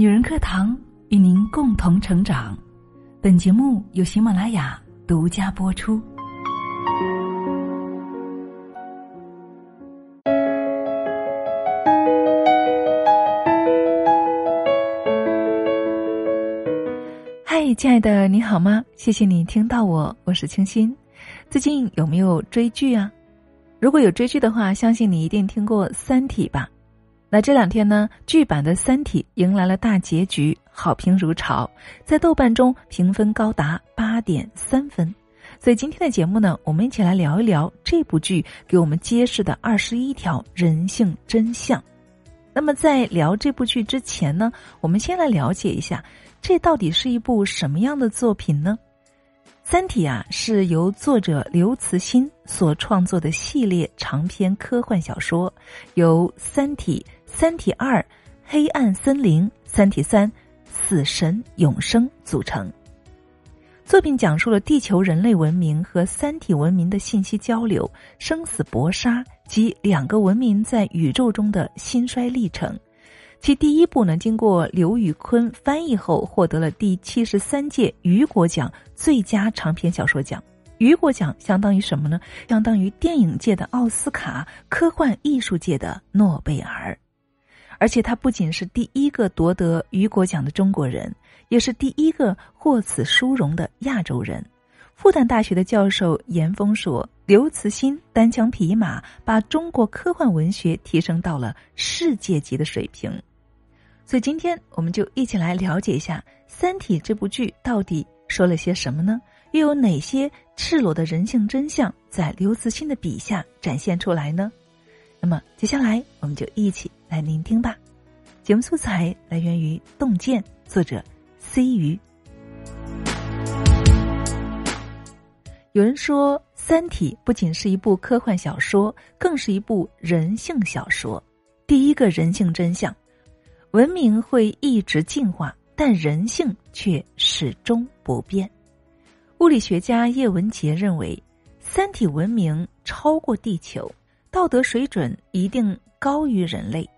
女人课堂与您共同成长。本节目由喜马拉雅独家播出。嗨，亲爱的，你好吗？谢谢你听到我，我是清新。最近有没有追剧啊？如果有追剧的话，相信你一定听过《三体》吧。那这两天呢，剧版的《三体》迎来了大结局，好评如潮，在豆瓣中评分高达八点三分。所以今天的节目呢，我们一起来聊一聊这部剧给我们揭示的二十一条人性真相。那么在聊这部剧之前呢，我们先来了解一下，这到底是一部什么样的作品呢？《三体》啊，是由作者刘慈欣所创作的系列长篇科幻小说，由《三体》。《三体二》《黑暗森林》《三体三》《死神永生》组成。作品讲述了地球人类文明和三体文明的信息交流、生死搏杀及两个文明在宇宙中的兴衰历程。其第一部呢，经过刘宇坤翻译后，获得了第七十三届雨果奖最佳长篇小说奖。雨果奖相当于什么呢？相当于电影界的奥斯卡，科幻艺术界的诺贝尔。而且他不仅是第一个夺得雨果奖的中国人，也是第一个获此殊荣的亚洲人。复旦大学的教授严峰说：“刘慈欣单枪匹马把中国科幻文学提升到了世界级的水平。”所以今天我们就一起来了解一下《三体》这部剧到底说了些什么呢？又有哪些赤裸的人性真相在刘慈欣的笔下展现出来呢？那么接下来我们就一起。来聆听吧，节目素材来源于《洞见》，作者 C 鱼。有人说，《三体》不仅是一部科幻小说，更是一部人性小说。第一个人性真相：文明会一直进化，但人性却始终不变。物理学家叶文洁认为，三体文明超过地球，道德水准一定高于人类。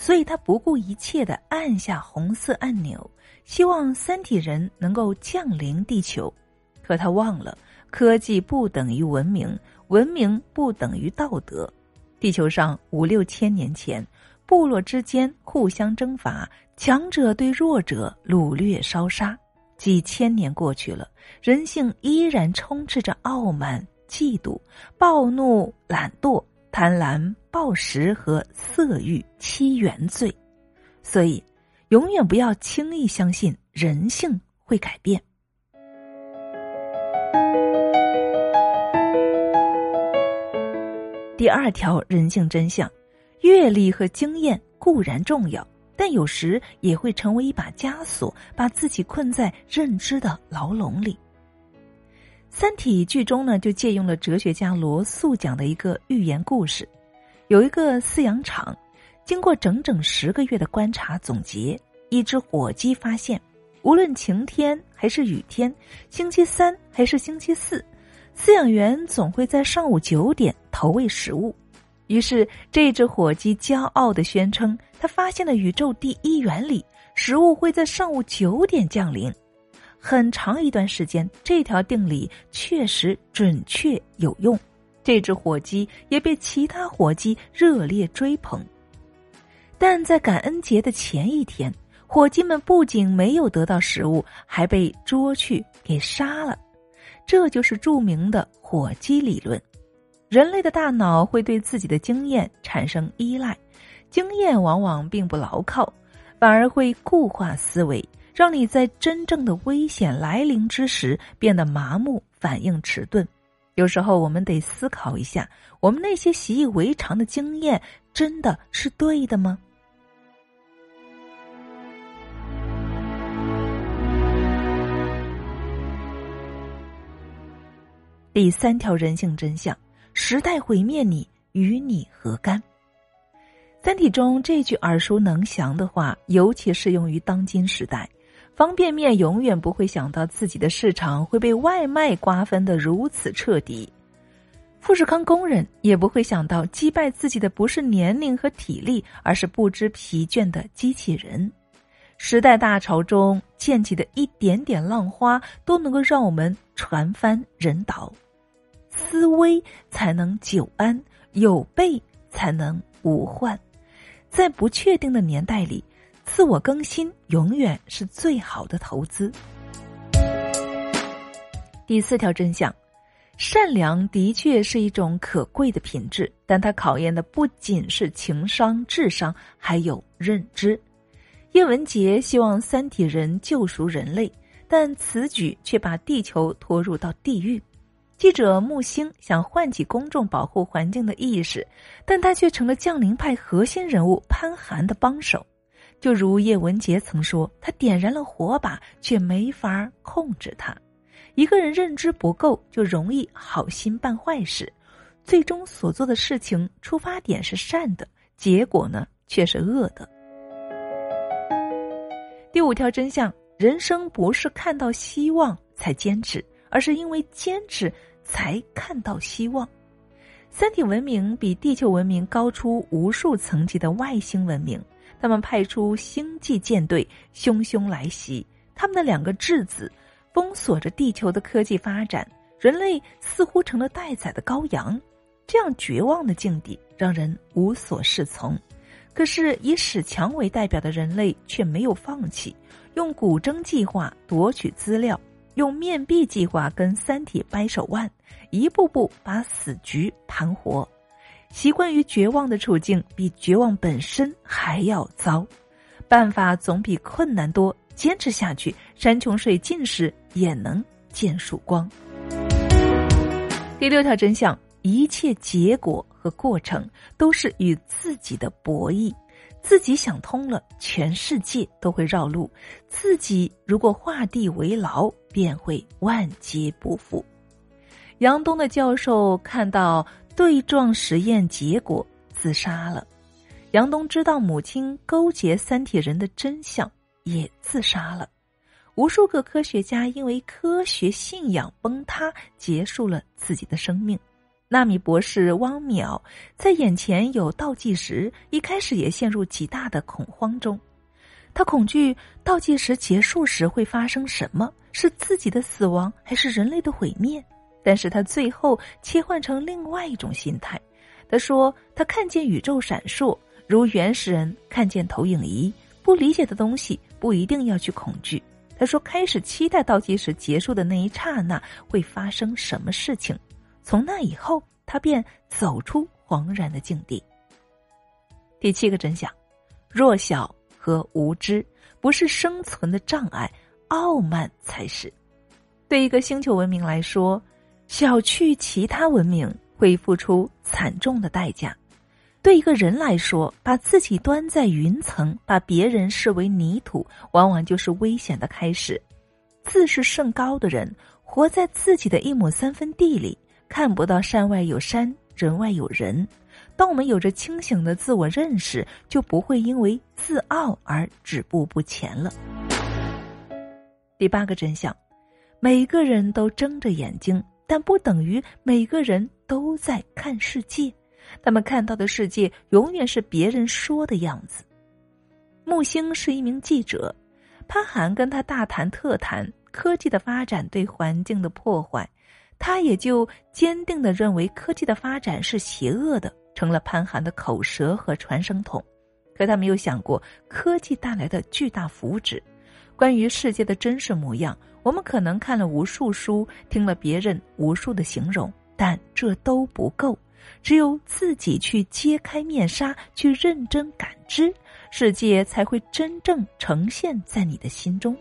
所以他不顾一切的按下红色按钮，希望三体人能够降临地球。可他忘了，科技不等于文明，文明不等于道德。地球上五六千年前，部落之间互相征伐，强者对弱者掳掠烧杀。几千年过去了，人性依然充斥着傲慢、嫉妒、暴怒、懒惰。贪婪、暴食和色欲七原罪，所以永远不要轻易相信人性会改变。第二条人性真相：阅历和经验固然重要，但有时也会成为一把枷锁，把自己困在认知的牢笼里。《三体》剧中呢，就借用了哲学家罗素讲的一个寓言故事。有一个饲养场，经过整整十个月的观察总结，一只火鸡发现，无论晴天还是雨天，星期三还是星期四，饲养员总会在上午九点投喂食物。于是，这只火鸡骄傲的宣称，他发现了宇宙第一原理：食物会在上午九点降临。很长一段时间，这条定理确实准确有用。这只火鸡也被其他火鸡热烈追捧。但在感恩节的前一天，火鸡们不仅没有得到食物，还被捉去给杀了。这就是著名的火鸡理论。人类的大脑会对自己的经验产生依赖，经验往往并不牢靠，反而会固化思维。让你在真正的危险来临之时变得麻木，反应迟钝。有时候我们得思考一下，我们那些习以为常的经验真的是对的吗？第三条人性真相：时代毁灭你，与你何干？三体中这句耳熟能详的话，尤其适用于当今时代。方便面永远不会想到自己的市场会被外卖瓜分的如此彻底，富士康工人也不会想到击败自己的不是年龄和体力，而是不知疲倦的机器人。时代大潮中溅起的一点点浪花，都能够让我们船翻人倒。思危才能久安，有备才能无患。在不确定的年代里，自我更新永远是最好的投资。第四条真相：善良的确是一种可贵的品质，但它考验的不仅是情商、智商，还有认知。叶文洁希望三体人救赎人类，但此举却把地球拖入到地狱。记者木星想唤起公众保护环境的意识，但他却成了降临派核心人物潘寒的帮手。就如叶文洁曾说：“他点燃了火把，却没法控制它。一个人认知不够，就容易好心办坏事，最终所做的事情出发点是善的，结果呢却是恶的。”第五条真相：人生不是看到希望才坚持，而是因为坚持才看到希望。三体文明比地球文明高出无数层级的外星文明，他们派出星际舰队汹汹来袭，他们的两个质子封锁着地球的科技发展，人类似乎成了待宰的羔羊。这样绝望的境地让人无所适从。可是，以史强为代表的人类却没有放弃，用古筝计划夺取资料，用面壁计划跟三体掰手腕，一步步把死局盘活。习惯于绝望的处境，比绝望本身还要糟。办法总比困难多，坚持下去，山穷水尽时也能见曙光。第六条真相。一切结果和过程都是与自己的博弈，自己想通了，全世界都会绕路；自己如果画地为牢，便会万劫不复。杨东的教授看到对撞实验结果，自杀了。杨东知道母亲勾结三体人的真相，也自杀了。无数个科学家因为科学信仰崩塌，结束了自己的生命。纳米博士汪淼在眼前有倒计时，一开始也陷入极大的恐慌中。他恐惧倒计时结束时会发生什么，是自己的死亡还是人类的毁灭？但是他最后切换成另外一种心态。他说：“他看见宇宙闪烁，如原始人看见投影仪。不理解的东西不一定要去恐惧。”他说：“开始期待倒计时结束的那一刹那会发生什么事情。”从那以后，他便走出惶然的境地。第七个真相：弱小和无知不是生存的障碍，傲慢才是。对一个星球文明来说，小觑其他文明会付出惨重的代价；对一个人来说，把自己端在云层，把别人视为泥土，往往就是危险的开始。自视甚高的人，活在自己的一亩三分地里。看不到山外有山，人外有人。当我们有着清醒的自我认识，就不会因为自傲而止步不前了。第八个真相：每个人都睁着眼睛，但不等于每个人都在看世界。他们看到的世界永远是别人说的样子。木星是一名记者，潘寒跟他大谈特谈科技的发展对环境的破坏。他也就坚定的认为科技的发展是邪恶的，成了潘寒的口舌和传声筒。可他没有想过科技带来的巨大福祉。关于世界的真实模样，我们可能看了无数书，听了别人无数的形容，但这都不够。只有自己去揭开面纱，去认真感知，世界才会真正呈现在你的心中。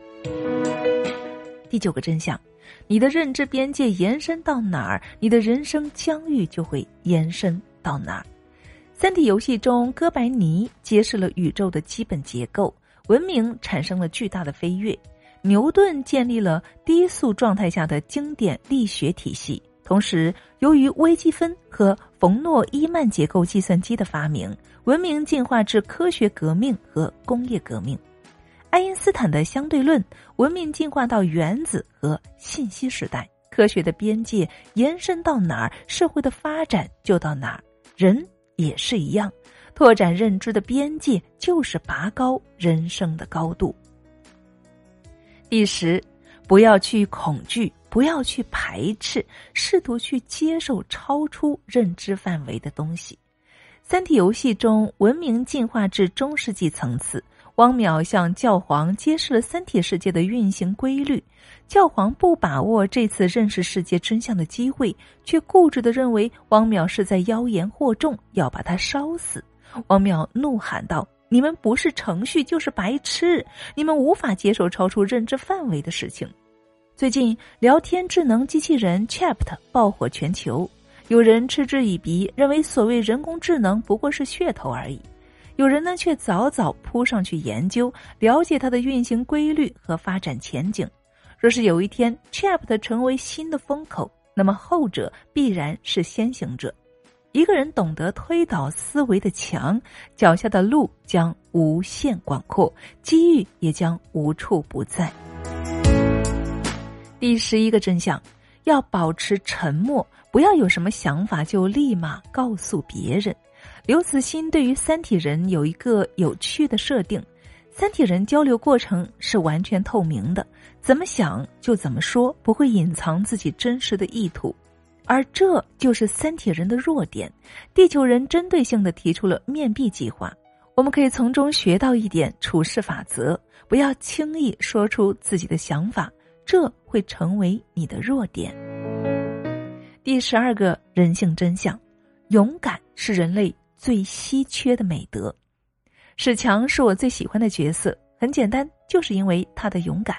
第九个真相。你的认知边界延伸到哪儿，你的人生疆域就会延伸到哪儿。三体游戏中，哥白尼揭示了宇宙的基本结构，文明产生了巨大的飞跃。牛顿建立了低速状态下的经典力学体系。同时，由于微积分和冯诺依曼结构计算机的发明，文明进化至科学革命和工业革命。爱因斯坦的相对论，文明进化到原子和信息时代，科学的边界延伸到哪儿，社会的发展就到哪儿。人也是一样，拓展认知的边界就是拔高人生的高度。第十，不要去恐惧，不要去排斥，试图去接受超出认知范围的东西。三体游戏中，文明进化至中世纪层次。汪淼向教皇揭示了三体世界的运行规律，教皇不把握这次认识世界真相的机会，却固执的认为汪淼是在妖言惑众，要把他烧死。汪淼怒喊道：“你们不是程序就是白痴，你们无法接受超出认知范围的事情。”最近，聊天智能机器人 Chat 爆火全球。有人嗤之以鼻，认为所谓人工智能不过是噱头而已；有人呢却早早扑上去研究，了解它的运行规律和发展前景。若是有一天 Chat 成为新的风口，那么后者必然是先行者。一个人懂得推倒思维的墙，脚下的路将无限广阔，机遇也将无处不在。第十一个真相。要保持沉默，不要有什么想法就立马告诉别人。刘慈欣对于三体人有一个有趣的设定：三体人交流过程是完全透明的，怎么想就怎么说，不会隐藏自己真实的意图。而这就是三体人的弱点。地球人针对性的提出了面壁计划，我们可以从中学到一点处事法则：不要轻易说出自己的想法。这会成为你的弱点。第十二个人性真相：勇敢是人类最稀缺的美德。史强是我最喜欢的角色，很简单，就是因为他的勇敢。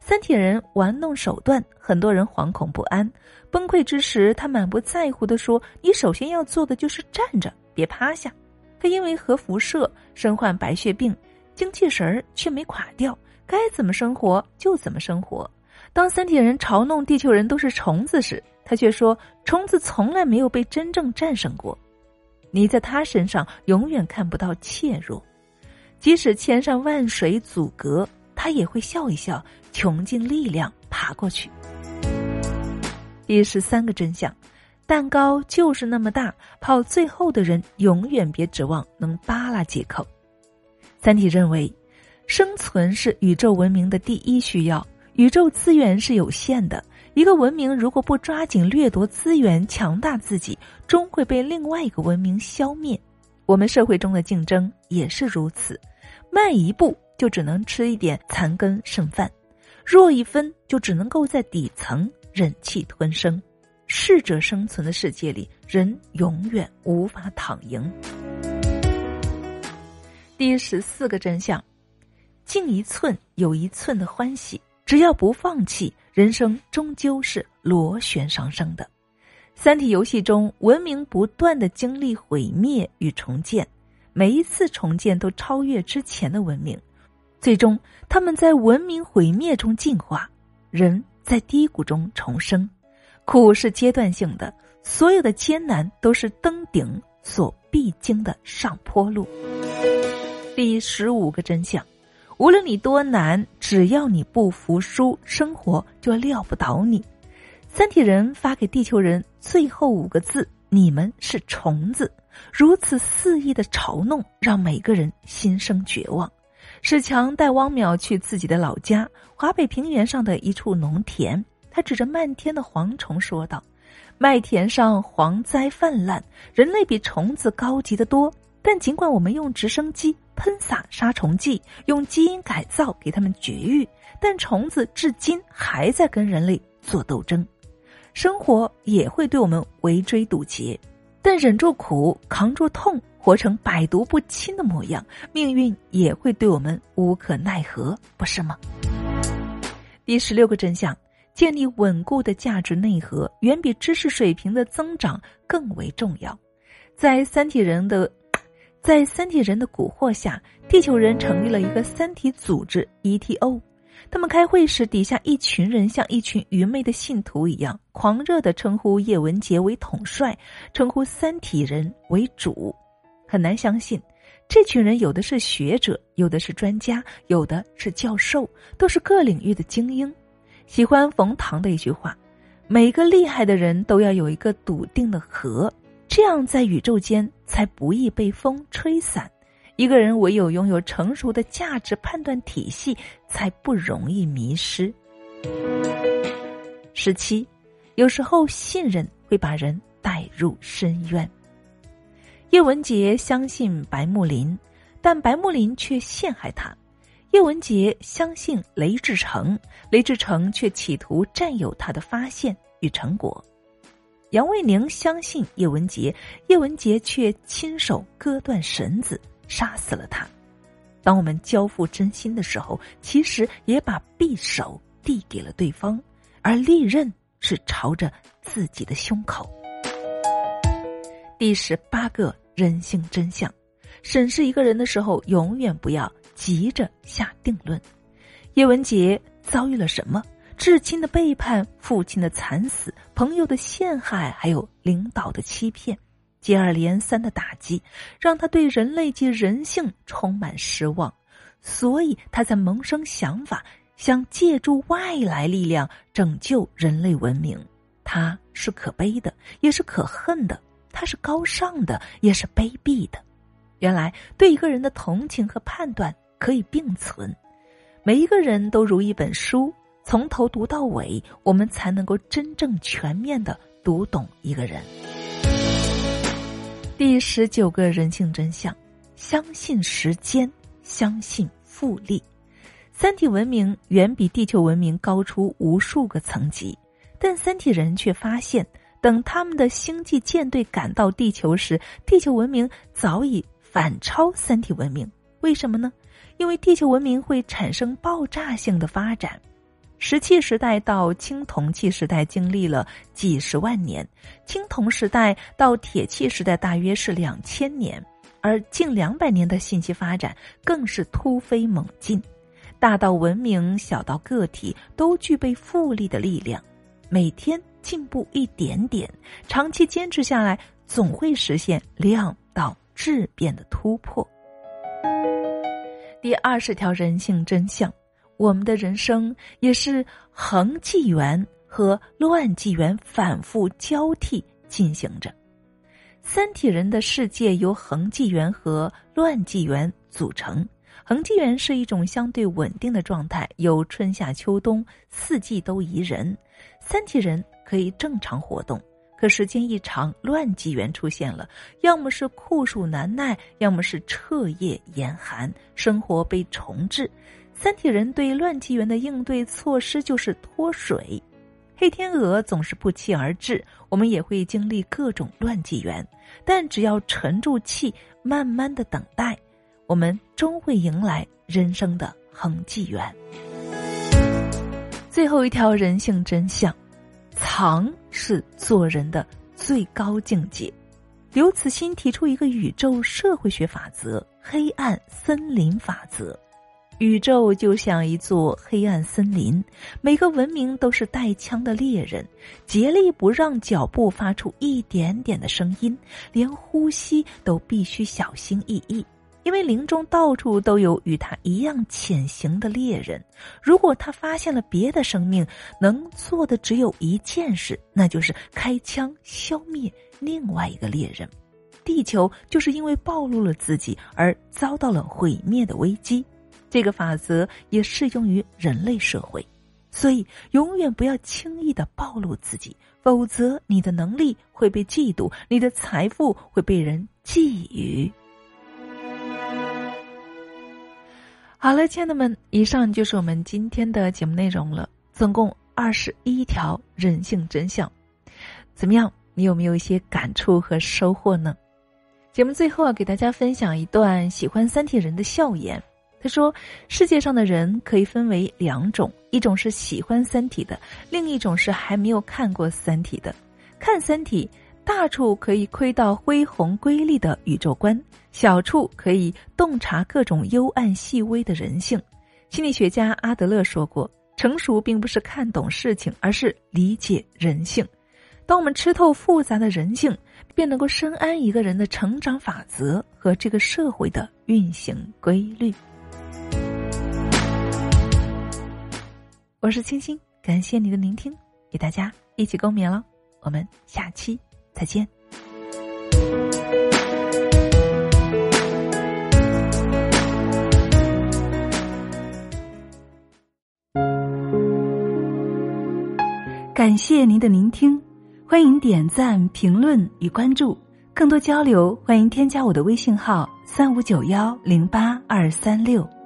三体人玩弄手段，很多人惶恐不安。崩溃之时，他满不在乎的说：“你首先要做的就是站着，别趴下。”他因为核辐射身患白血病，精气神儿却没垮掉，该怎么生活就怎么生活。当三体人嘲弄地球人都是虫子时，他却说：“虫子从来没有被真正战胜过。”你在他身上永远看不到怯弱，即使千山万水阻隔，他也会笑一笑，穷尽力量爬过去。第十三个真相：蛋糕就是那么大，跑最后的人永远别指望能扒拉几口。三体认为，生存是宇宙文明的第一需要。宇宙资源是有限的，一个文明如果不抓紧掠夺资源、强大自己，终会被另外一个文明消灭。我们社会中的竞争也是如此，慢一步就只能吃一点残羹剩饭，弱一分就只能够在底层忍气吞声。适者生存的世界里，人永远无法躺赢。第十四个真相：进一寸有一寸的欢喜。只要不放弃，人生终究是螺旋上升的。三体游戏中，文明不断的经历毁灭与重建，每一次重建都超越之前的文明，最终他们在文明毁灭中进化，人在低谷中重生。苦是阶段性的，所有的艰难都是登顶所必经的上坡路。第十五个真相。无论你多难，只要你不服输，生活就撂不倒你。三体人发给地球人最后五个字：“你们是虫子。”如此肆意的嘲弄，让每个人心生绝望。史强带汪淼去自己的老家华北平原上的一处农田，他指着漫天的蝗虫说道：“麦田上蝗灾泛滥，人类比虫子高级的多。但尽管我们用直升机。”喷洒杀虫剂，用基因改造给他们绝育，但虫子至今还在跟人类做斗争。生活也会对我们围追堵截，但忍住苦，扛住痛，活成百毒不侵的模样，命运也会对我们无可奈何，不是吗？第十六个真相：建立稳固的价值内核，远比知识水平的增长更为重要。在三体人的。在三体人的蛊惑下，地球人成立了一个三体组织 ETO。他们开会时，底下一群人像一群愚昧的信徒一样，狂热的称呼叶文洁为统帅，称呼三体人为主。很难相信，这群人有的是学者，有的是专家，有的是教授，都是各领域的精英。喜欢冯唐的一句话：“每个厉害的人都要有一个笃定的核。”这样，在宇宙间才不易被风吹散。一个人唯有拥有成熟的价值判断体系，才不容易迷失。十七，有时候信任会把人带入深渊。叶文洁相信白木林，但白木林却陷害他；叶文洁相信雷志成，雷志成却企图占有他的发现与成果。杨卫宁相信叶文洁，叶文洁却亲手割断绳子。杀死了他。当我们交付真心的时候，其实也把匕首递给了对方，而利刃是朝着自己的胸口。第十八个人性真相：审视一个人的时候，永远不要急着下定论。叶文洁遭遇了什么？至亲的背叛，父亲的惨死，朋友的陷害，还有领导的欺骗。接二连三的打击，让他对人类及人性充满失望，所以他才萌生想法，想借助外来力量拯救人类文明。他是可悲的，也是可恨的；他是高尚的，也是卑鄙的。原来，对一个人的同情和判断可以并存。每一个人都如一本书，从头读到尾，我们才能够真正全面的读懂一个人。第十九个人性真相：相信时间，相信复利。三体文明远比地球文明高出无数个层级，但三体人却发现，等他们的星际舰队赶到地球时，地球文明早已反超三体文明。为什么呢？因为地球文明会产生爆炸性的发展。石器时代到青铜器时代经历了几十万年，青铜时代到铁器时代大约是两千年，而近两百年的信息发展更是突飞猛进，大到文明，小到个体，都具备复利的力量，每天进步一点点，长期坚持下来，总会实现量到质变的突破。第二十条人性真相。我们的人生也是恒纪元和乱纪元反复交替进行着。三体人的世界由恒纪元和乱纪元组成。恒纪元是一种相对稳定的状态，有春夏秋冬四季都宜人，三体人可以正常活动。可时间一长，乱纪元出现了，要么是酷暑难耐，要么是彻夜严寒，生活被重置。三体人对乱纪元的应对措施就是脱水，黑天鹅总是不期而至。我们也会经历各种乱纪元，但只要沉住气，慢慢的等待，我们终会迎来人生的恒纪元。最后一条人性真相：藏是做人的最高境界。刘慈欣提出一个宇宙社会学法则——黑暗森林法则。宇宙就像一座黑暗森林，每个文明都是带枪的猎人，竭力不让脚步发出一点点的声音，连呼吸都必须小心翼翼，因为林中到处都有与他一样潜行的猎人。如果他发现了别的生命，能做的只有一件事，那就是开枪消灭另外一个猎人。地球就是因为暴露了自己而遭到了毁灭的危机。这个法则也适用于人类社会，所以永远不要轻易的暴露自己，否则你的能力会被嫉妒，你的财富会被人觊觎。好了，亲爱的们，以上就是我们今天的节目内容了，总共二十一条人性真相，怎么样？你有没有一些感触和收获呢？节目最后啊，给大家分享一段喜欢三体人的笑言。他说：“世界上的人可以分为两种，一种是喜欢《三体》的，另一种是还没有看过《三体》的。看《三体》，大处可以窥到恢宏瑰丽的宇宙观，小处可以洞察各种幽暗细微的人性。心理学家阿德勒说过，成熟并不是看懂事情，而是理解人性。当我们吃透复杂的人性，便能够深谙一个人的成长法则和这个社会的运行规律。”我是清新，感谢你的聆听，与大家一起共勉了。我们下期再见。感谢您的聆听欢迎点赞评论与关注更多交流欢迎添加我的微信号三五九幺零八二三六。